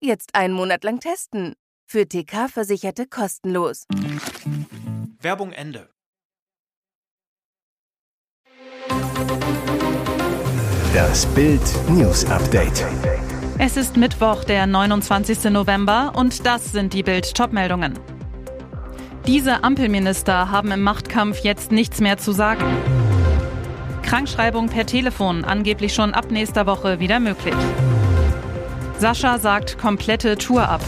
Jetzt einen Monat lang testen. Für TK-Versicherte kostenlos. Werbung Ende. Das Bild News Update. Es ist Mittwoch, der 29. November und das sind die Bild Topmeldungen. Diese Ampelminister haben im Machtkampf jetzt nichts mehr zu sagen. Krankschreibung per Telefon angeblich schon ab nächster Woche wieder möglich. Sascha sagt komplette Tour ab.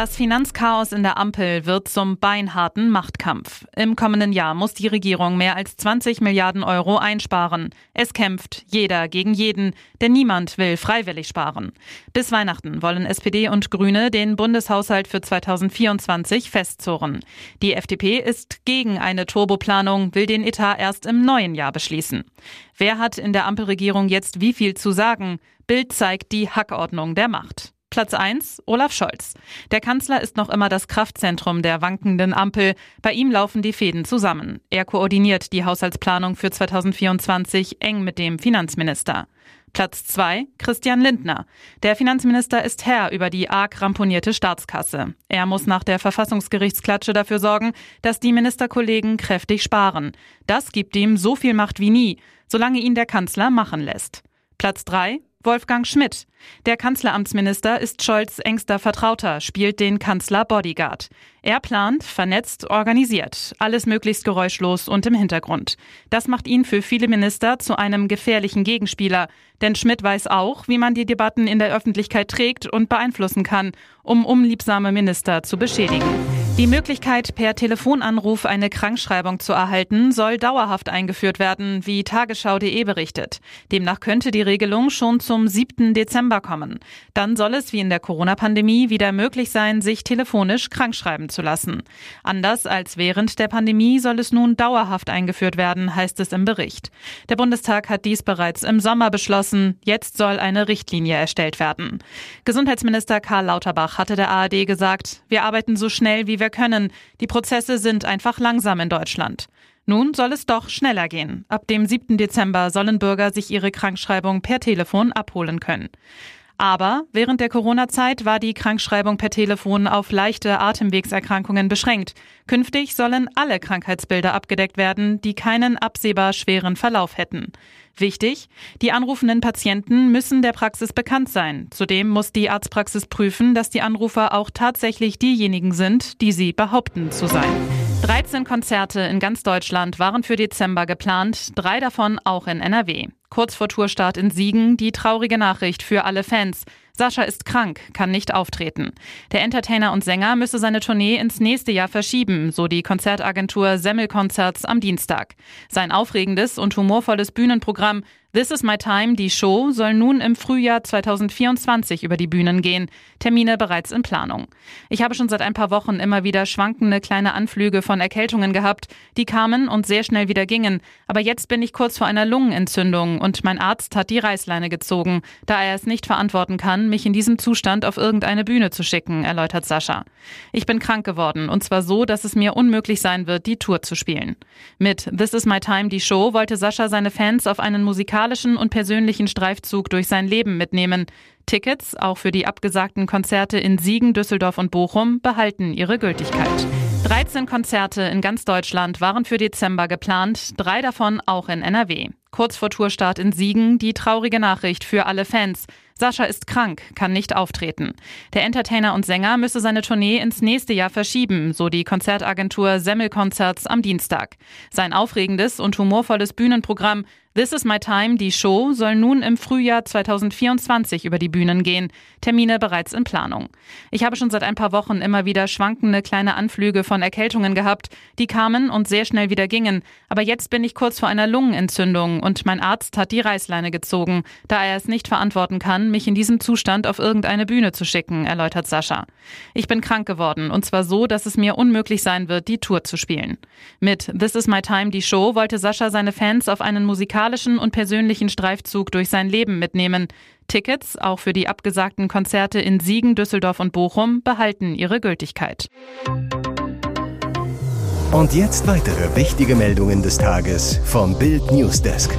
Das Finanzchaos in der Ampel wird zum beinharten Machtkampf. Im kommenden Jahr muss die Regierung mehr als 20 Milliarden Euro einsparen. Es kämpft jeder gegen jeden, denn niemand will freiwillig sparen. Bis Weihnachten wollen SPD und Grüne den Bundeshaushalt für 2024 festzurren. Die FDP ist gegen eine Turboplanung, will den Etat erst im neuen Jahr beschließen. Wer hat in der Ampelregierung jetzt wie viel zu sagen? Bild zeigt die Hackordnung der Macht. Platz 1, Olaf Scholz. Der Kanzler ist noch immer das Kraftzentrum der wankenden Ampel. Bei ihm laufen die Fäden zusammen. Er koordiniert die Haushaltsplanung für 2024 eng mit dem Finanzminister. Platz 2, Christian Lindner. Der Finanzminister ist Herr über die arg ramponierte Staatskasse. Er muss nach der Verfassungsgerichtsklatsche dafür sorgen, dass die Ministerkollegen kräftig sparen. Das gibt ihm so viel Macht wie nie, solange ihn der Kanzler machen lässt. Platz 3, Wolfgang Schmidt. Der Kanzleramtsminister ist Scholz engster Vertrauter, spielt den Kanzler Bodyguard. Er plant, vernetzt, organisiert, alles möglichst geräuschlos und im Hintergrund. Das macht ihn für viele Minister zu einem gefährlichen Gegenspieler, denn Schmidt weiß auch, wie man die Debatten in der Öffentlichkeit trägt und beeinflussen kann, um unliebsame Minister zu beschädigen. Die Möglichkeit, per Telefonanruf eine Krankschreibung zu erhalten, soll dauerhaft eingeführt werden, wie tagesschau.de berichtet. Demnach könnte die Regelung schon zum 7. Dezember kommen. Dann soll es wie in der Corona-Pandemie wieder möglich sein, sich telefonisch krankschreiben zu lassen. Anders als während der Pandemie soll es nun dauerhaft eingeführt werden, heißt es im Bericht. Der Bundestag hat dies bereits im Sommer beschlossen. Jetzt soll eine Richtlinie erstellt werden. Gesundheitsminister Karl Lauterbach hatte der ARD gesagt, wir arbeiten so schnell wie wir wir können. Die Prozesse sind einfach langsam in Deutschland. Nun soll es doch schneller gehen. Ab dem 7. Dezember sollen Bürger sich ihre Krankschreibung per Telefon abholen können. Aber während der Corona-Zeit war die Krankschreibung per Telefon auf leichte Atemwegserkrankungen beschränkt. Künftig sollen alle Krankheitsbilder abgedeckt werden, die keinen absehbar schweren Verlauf hätten. Wichtig, die anrufenden Patienten müssen der Praxis bekannt sein. Zudem muss die Arztpraxis prüfen, dass die Anrufer auch tatsächlich diejenigen sind, die sie behaupten zu sein. 13 Konzerte in ganz Deutschland waren für Dezember geplant, drei davon auch in NRW. Kurz vor Tourstart in Siegen die traurige Nachricht für alle Fans. Sascha ist krank, kann nicht auftreten. Der Entertainer und Sänger müsse seine Tournee ins nächste Jahr verschieben, so die Konzertagentur Semmelkonzerts am Dienstag. Sein aufregendes und humorvolles Bühnenprogramm This is My Time, die Show, soll nun im Frühjahr 2024 über die Bühnen gehen. Termine bereits in Planung. Ich habe schon seit ein paar Wochen immer wieder schwankende kleine Anflüge von Erkältungen gehabt. Die kamen und sehr schnell wieder gingen. Aber jetzt bin ich kurz vor einer Lungenentzündung und mein Arzt hat die Reißleine gezogen, da er es nicht verantworten kann, mich in diesem Zustand auf irgendeine Bühne zu schicken, erläutert Sascha. Ich bin krank geworden und zwar so, dass es mir unmöglich sein wird, die Tour zu spielen. Mit This is My Time, die Show, wollte Sascha seine Fans auf einen musikalischen musikalischen und persönlichen Streifzug durch sein Leben mitnehmen. Tickets, auch für die abgesagten Konzerte in Siegen, Düsseldorf und Bochum, behalten ihre Gültigkeit. 13 Konzerte in ganz Deutschland waren für Dezember geplant, drei davon auch in NRW. Kurz vor Tourstart in Siegen die traurige Nachricht für alle Fans. Sascha ist krank, kann nicht auftreten. Der Entertainer und Sänger müsse seine Tournee ins nächste Jahr verschieben, so die Konzertagentur Semmelkonzerts am Dienstag. Sein aufregendes und humorvolles Bühnenprogramm This is My Time, die Show, soll nun im Frühjahr 2024 über die Bühnen gehen. Termine bereits in Planung. Ich habe schon seit ein paar Wochen immer wieder schwankende kleine Anflüge von Erkältungen gehabt. Die kamen und sehr schnell wieder gingen. Aber jetzt bin ich kurz vor einer Lungenentzündung und mein Arzt hat die Reißleine gezogen, da er es nicht verantworten kann, mich in diesem Zustand auf irgendeine Bühne zu schicken, erläutert Sascha. Ich bin krank geworden und zwar so, dass es mir unmöglich sein wird, die Tour zu spielen. Mit This is My Time, die Show, wollte Sascha seine Fans auf einen musikalischen und persönlichen Streifzug durch sein Leben mitnehmen. Tickets, auch für die abgesagten Konzerte in Siegen, Düsseldorf und Bochum, behalten ihre Gültigkeit. Und jetzt weitere wichtige Meldungen des Tages vom Bild Newsdesk.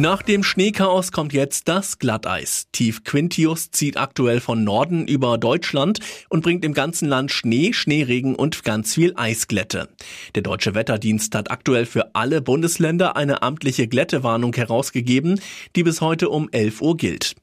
Nach dem Schneechaos kommt jetzt das Glatteis. Tief Quintius zieht aktuell von Norden über Deutschland und bringt im ganzen Land Schnee, Schneeregen und ganz viel Eisglätte. Der Deutsche Wetterdienst hat aktuell für alle Bundesländer eine amtliche Glättewarnung herausgegeben, die bis heute um 11 Uhr gilt.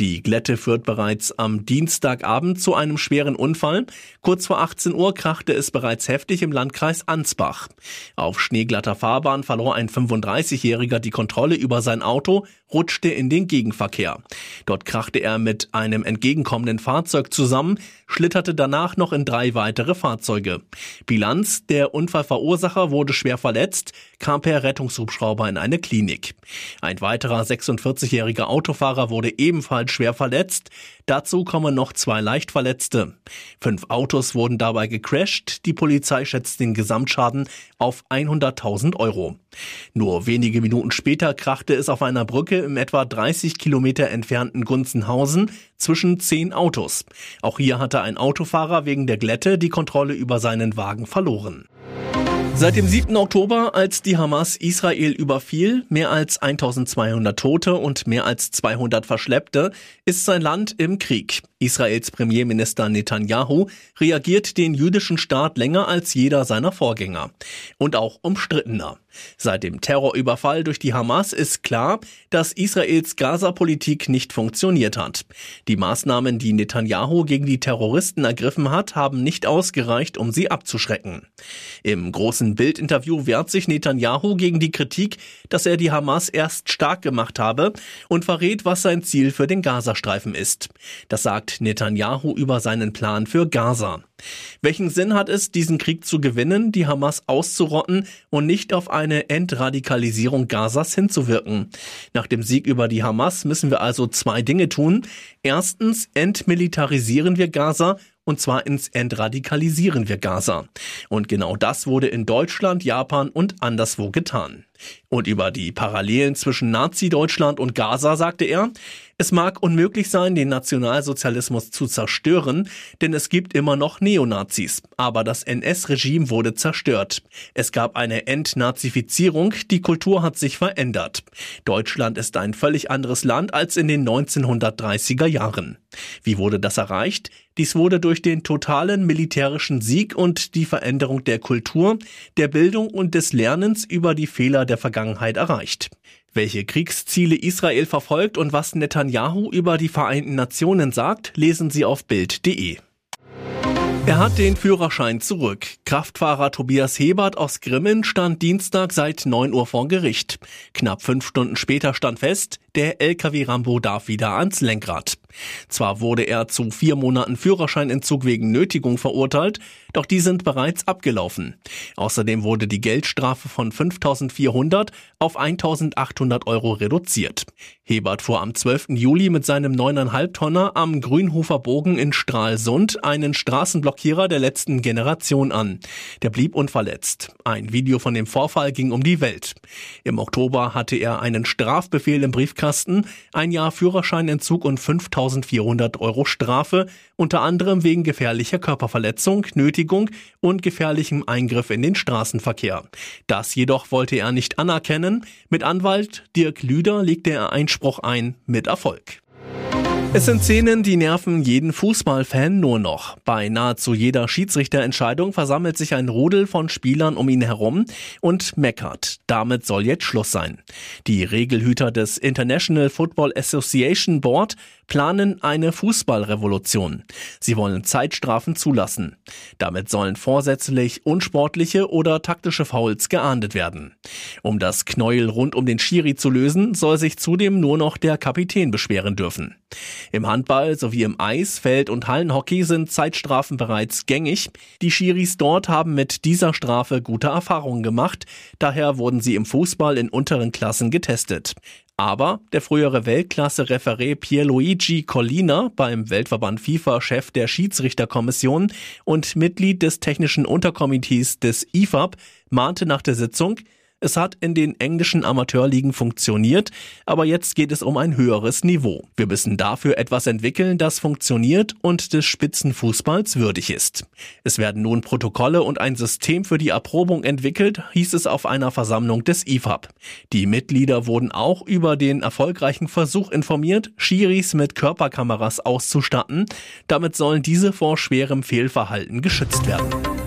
Die Glätte führt bereits am Dienstagabend zu einem schweren Unfall. Kurz vor 18 Uhr krachte es bereits heftig im Landkreis Ansbach. Auf schneeglatter Fahrbahn verlor ein 35-Jähriger die Kontrolle über sein Auto, rutschte in den Gegenverkehr. Dort krachte er mit einem entgegenkommenden Fahrzeug zusammen, schlitterte danach noch in drei weitere Fahrzeuge. Bilanz, der Unfallverursacher wurde schwer verletzt, kam per Rettungshubschrauber in eine Klinik. Ein weiterer 46-jähriger Autofahrer wurde ebenfalls schwer verletzt. Dazu kommen noch zwei Leichtverletzte. Fünf Autos wurden dabei gecrashed. Die Polizei schätzt den Gesamtschaden auf 100.000 Euro. Nur wenige Minuten später krachte es auf einer Brücke im etwa 30 Kilometer entfernten Gunzenhausen zwischen zehn Autos. Auch hier hatte ein Autofahrer wegen der Glätte die Kontrolle über seinen Wagen verloren. Seit dem 7. Oktober, als die Hamas Israel überfiel, mehr als 1200 Tote und mehr als 200 Verschleppte, ist sein Land im Krieg. Israels Premierminister Netanyahu reagiert den jüdischen Staat länger als jeder seiner Vorgänger. Und auch umstrittener. Seit dem Terrorüberfall durch die Hamas ist klar, dass Israels Gaza-Politik nicht funktioniert hat. Die Maßnahmen, die Netanyahu gegen die Terroristen ergriffen hat, haben nicht ausgereicht, um sie abzuschrecken. Im großen Bildinterview wehrt sich Netanyahu gegen die Kritik, dass er die Hamas erst stark gemacht habe und verrät, was sein Ziel für den Gazastreifen ist. Das sagt Netanyahu über seinen Plan für Gaza. Welchen Sinn hat es, diesen Krieg zu gewinnen, die Hamas auszurotten und nicht auf eine Entradikalisierung Gazas hinzuwirken? Nach dem Sieg über die Hamas müssen wir also zwei Dinge tun. Erstens entmilitarisieren wir Gaza und zwar ins Entradikalisieren wir Gaza. Und genau das wurde in Deutschland, Japan und anderswo getan. Und über die Parallelen zwischen Nazi-Deutschland und Gaza sagte er, es mag unmöglich sein, den Nationalsozialismus zu zerstören, denn es gibt immer noch Neonazis. Aber das NS-Regime wurde zerstört. Es gab eine Entnazifizierung, die Kultur hat sich verändert. Deutschland ist ein völlig anderes Land als in den 1930er Jahren. Wie wurde das erreicht? Dies wurde durch den totalen militärischen Sieg und die Veränderung der Kultur, der Bildung und des Lernens über die Fehler der Vergangenheit erreicht. Welche Kriegsziele Israel verfolgt und was Netanyahu über die Vereinten Nationen sagt, lesen Sie auf Bild.de. Er hat den Führerschein zurück. Kraftfahrer Tobias Hebert aus Grimmen stand Dienstag seit 9 Uhr vor Gericht. Knapp fünf Stunden später stand fest, der LKW Rambo darf wieder ans Lenkrad. Zwar wurde er zu vier Monaten Führerscheinentzug wegen Nötigung verurteilt, doch die sind bereits abgelaufen. Außerdem wurde die Geldstrafe von 5.400 auf 1.800 Euro reduziert. Hebert fuhr am 12. Juli mit seinem 9,5 Tonner am Grünhofer Bogen in Stralsund einen Straßenblockierer der letzten Generation an. Der blieb unverletzt. Ein Video von dem Vorfall ging um die Welt. Im Oktober hatte er einen Strafbefehl im Briefkasten, ein Jahr Führerscheinentzug und 5.400 Euro Strafe, unter anderem wegen gefährlicher Körperverletzung, Nötigung und gefährlichem Eingriff in den Straßenverkehr. Das jedoch wollte er nicht anerkennen. Mit Anwalt Dirk Lüder legte er Einspruch ein, mit Erfolg. Es sind Szenen, die nerven jeden Fußballfan nur noch. Bei nahezu jeder Schiedsrichterentscheidung versammelt sich ein Rudel von Spielern um ihn herum und meckert. Damit soll jetzt Schluss sein. Die Regelhüter des International Football Association Board planen eine Fußballrevolution. Sie wollen Zeitstrafen zulassen. Damit sollen vorsätzlich unsportliche oder taktische Fouls geahndet werden. Um das Knäuel rund um den Schiri zu lösen, soll sich zudem nur noch der Kapitän beschweren dürfen. Im Handball sowie im Eis, Feld- und Hallenhockey sind Zeitstrafen bereits gängig. Die Schiris dort haben mit dieser Strafe gute Erfahrungen gemacht, daher wurden sie im Fußball in unteren Klassen getestet. Aber der frühere Weltklasse-Referé Pierluigi Collina, beim Weltverband FIFA Chef der Schiedsrichterkommission und Mitglied des technischen Unterkomitees des IFAB, mahnte nach der Sitzung, es hat in den englischen Amateurligen funktioniert, aber jetzt geht es um ein höheres Niveau. Wir müssen dafür etwas entwickeln, das funktioniert und des Spitzenfußballs würdig ist. Es werden nun Protokolle und ein System für die Erprobung entwickelt, hieß es auf einer Versammlung des IFAB. Die Mitglieder wurden auch über den erfolgreichen Versuch informiert, Schiris mit Körperkameras auszustatten. Damit sollen diese vor schwerem Fehlverhalten geschützt werden.